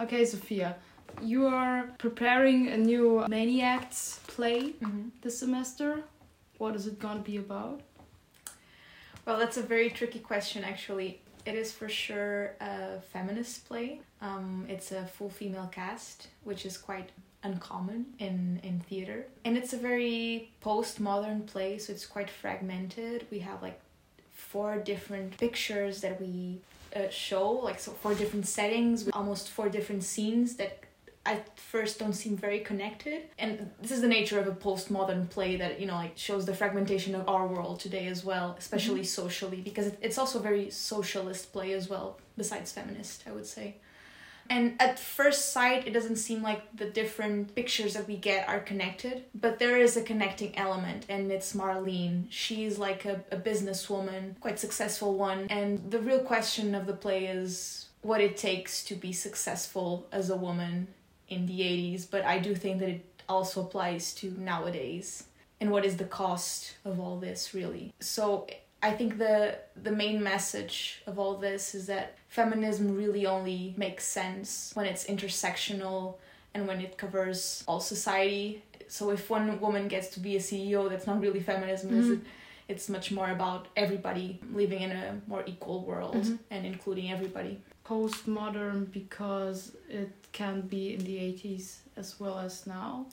Okay, Sofia, you are preparing a new ManiActs play Mm-hmm. this semester. What is it gonna be about? Well, that's a very tricky question, actually. It is for sure a feminist play. Um, it's a full female cast, which is quite uncommon in, in theater. And it's a very postmodern play, so it's quite fragmented. We have like four different pictures that we uh, show, like so four different settings, with almost four different scenes that at first don't seem very connected. And this is the nature of a postmodern play that you know like shows the fragmentation of our world today as well especially socially because it's also a very socialist play as well besides feminist i would say and at first sight it doesn't seem like the different pictures that we get are connected but there is a connecting element and it's marlene she's like a, a businesswoman quite successful one and the real question of the play is what it takes to be successful as a woman in the 80s, but I do think that it also applies to nowadays. And what is the cost of all this really? So I think the the main message of all this is that feminism really only makes sense when it's intersectional and when it covers all society. So if one woman gets to be a CEO, that's not really feminism, is it? It's much more about everybody living in a more equal world Mhm. and including everybody. Postmodern because it can be in the 80s as well as now.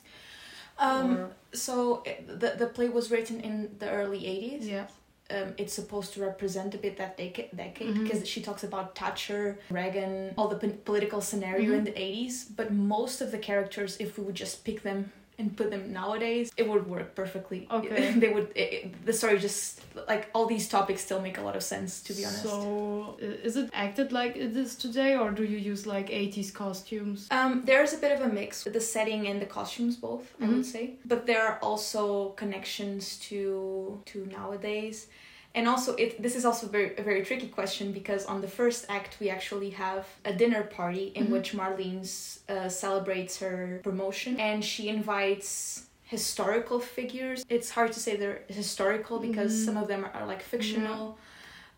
Um, Or- So it- the the play was written in the early eighties. yeah. Um, it's supposed to represent a bit that decade, decade Mhm. because she talks about Thatcher, Reagan, all the p- political scenario Mhm. in the eighties. But most of the characters, if we would just pick them and put them nowadays, it would work perfectly. Okay. they would. It, it- the story just like all these topics still make a lot of sense. To be honest. So, is it acted like it is today, or do you use like 80s costumes? Um, there's a bit of a mix with the setting and the costumes, both I Mhm. would say. But there are also connections to to nowadays, and also it. This is also very a very tricky question because on the first act we actually have a dinner party in Mhm. which Marlene's uh, celebrates her promotion, and she invites historical figures. It's hard to say they're historical because Mhm. some of them are like fictional.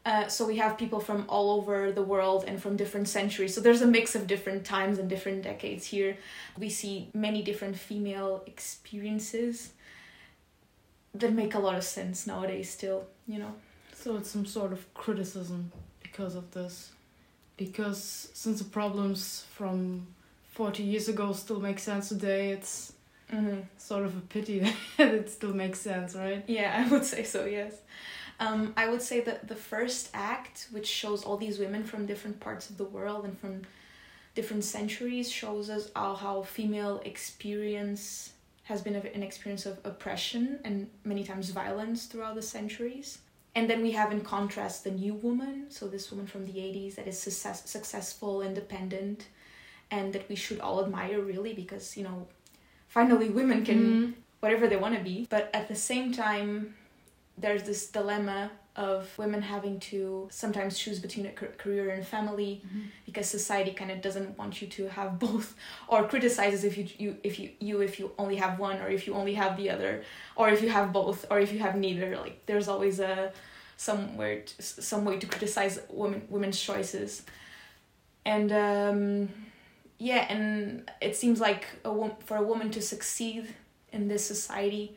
Uh, so we have people from all over the world and from different centuries. So there's a mix of different times and different decades here. We see many different female experiences that make a lot of sense nowadays still, you know. So it's some sort of criticism because of this. Because since the problems from 40 years ago still make sense today, it's Mm-hmm. sort of a pity that it still makes sense, right? Yeah, I would say so, yes. Um, I would say that the first act, which shows all these women from different parts of the world and from different centuries, shows us how, how female experience has been an experience of oppression and many times violence throughout the centuries. And then we have in contrast the new woman, so this woman from the 80s that is success- successful, independent, and that we should all admire really because, you know, finally women can Mhm. whatever they want to be. But at the same time, there's this dilemma of women having to sometimes choose between a career and family because society kind of doesn't want you to have both or criticizes if you, you if you you if you only have one or if you only have the other or if you have both or if you have neither like there's always a somewhere to, some way to criticize women women's choices and um yeah and it seems like a wo- for a woman to succeed in this society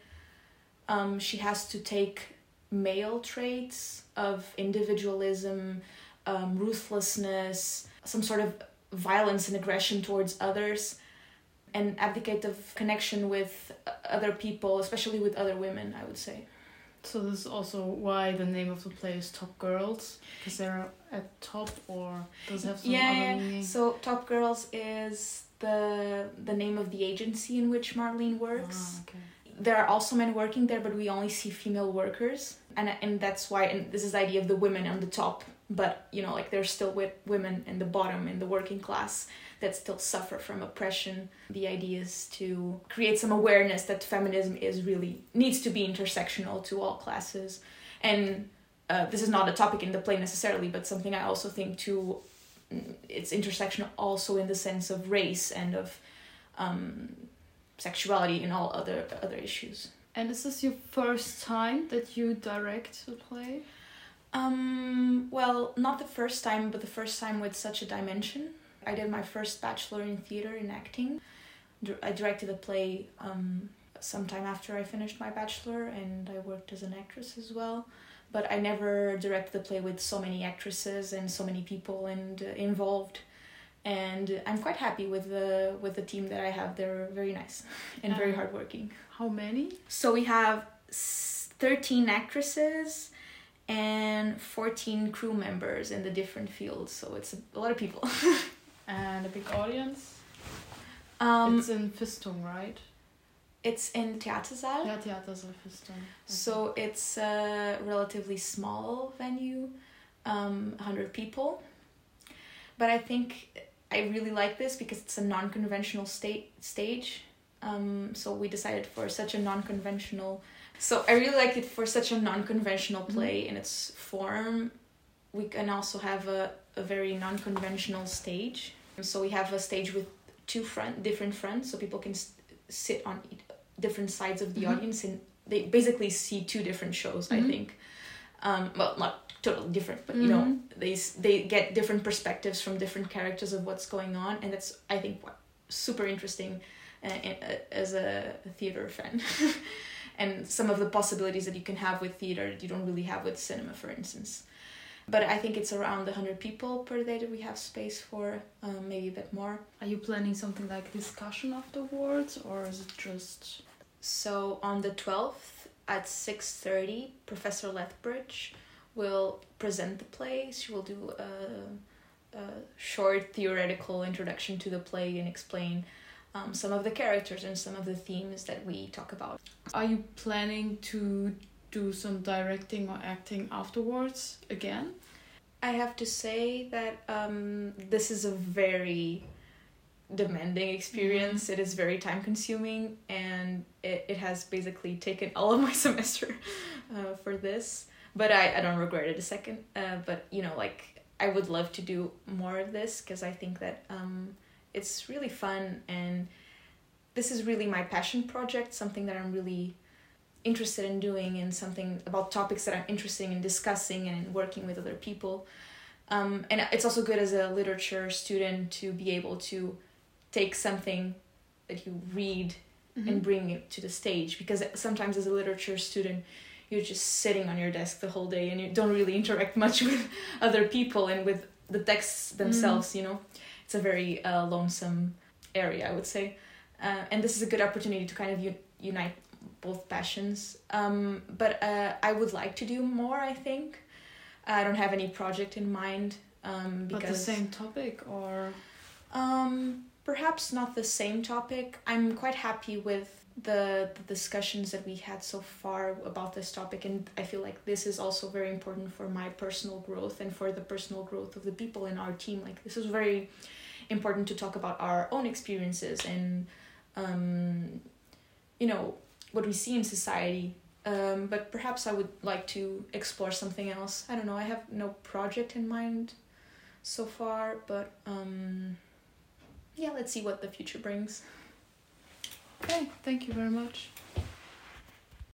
um she has to take male traits of individualism um, ruthlessness some sort of violence and aggression towards others and abdicate of connection with other people especially with other women i would say So this is also why the name of the play is Top Girls, because they're at top, or does it have some yeah, other yeah. meaning? So Top Girls is the the name of the agency in which Marlene works. Ah, okay. There are also men working there, but we only see female workers, and and that's why. And this is the idea of the women on the top, but you know, like there's still wi- women in the bottom in the working class that still suffer from oppression. The idea is to create some awareness that feminism is really needs to be intersectional to all classes, and uh, this is not a topic in the play necessarily, but something I also think too mm, it's intersectional also in the sense of race and of um, sexuality and all other other issues. And is this your first time that you direct a play? Um, well, not the first time, but the first time with such a dimension. I did my first bachelor in theater in acting. I directed a play um, sometime after I finished my bachelor, and I worked as an actress as well. But I never directed a play with so many actresses and so many people and uh, involved. And I'm quite happy with the with the team that I have. They're very nice and very Uh, hardworking. How many? So we have s- 13 actresses and 14 crew members in the different fields. So it's a, lot of people. And a big audience? Um, it's in Fistung, right? it's in Theatersaal. Yeah, Theaters of Fistung. So it's a relatively small venue, um, 100 people. But I think I really like this because it's a non-conventional state stage. Um, so we decided for such a non-conventional. So I really like it for such a non-conventional play in its form. We can also have a, a very non-conventional stage. So we have a stage with two front different fronts, so people can s- sit on e- different sides of the Mhm. audience, and they basically see two different shows. I Mhm. think. Um, well, not totally different, but you know, Mhm. they s- they get different perspectives from different characters of what's going on, and that's I think what super interesting uh, in, uh, as a theater fan, and some of the possibilities that you can have with theater that you don't really have with cinema, for instance. But I think it's around hundred people per day that we have space for, um, maybe a bit more. Are you planning something like discussion afterwards, or is it just So on the twelfth at six thirty, Professor Lethbridge will present the play. She will do a, a short theoretical introduction to the play and explain um, some of the characters and some of the themes that we talk about. Are you planning to do some directing or acting afterwards again? I have to say that um, this is a very demanding experience. It is very time consuming and it, it has basically taken all of my semester uh, for this. But I, I don't regret it a second. Uh, but, you know, like, I would love to do more of this because I think that um, it's really fun and this is really my passion project, something that I'm really interested in doing and something about topics that I'm interested in discussing and working with other people. Um, and it's also good as a literature student to be able to take something that you read Mm-hmm. and bring it to the stage because sometimes as a literature student you're just sitting on your desk the whole day and you don't really interact much with other people and with the texts themselves you know it's a very uh, lonesome area i would say uh, and this is a good opportunity to kind of u- unite both passions um, but uh, i would like to do more i think i don't have any project in mind um, because But the same topic, or um, perhaps not the same topic. I'm quite happy with the, the discussions that we had so far about this topic, and I feel like this is also very important for my personal growth and for the personal growth of the people in our team. Like this is very important to talk about our own experiences and um, you know what we see in society. Um, but perhaps I would like to explore something else. I don't know. I have no project in mind so far, but um, yeah, let's see what the future brings. okay, thank you very much.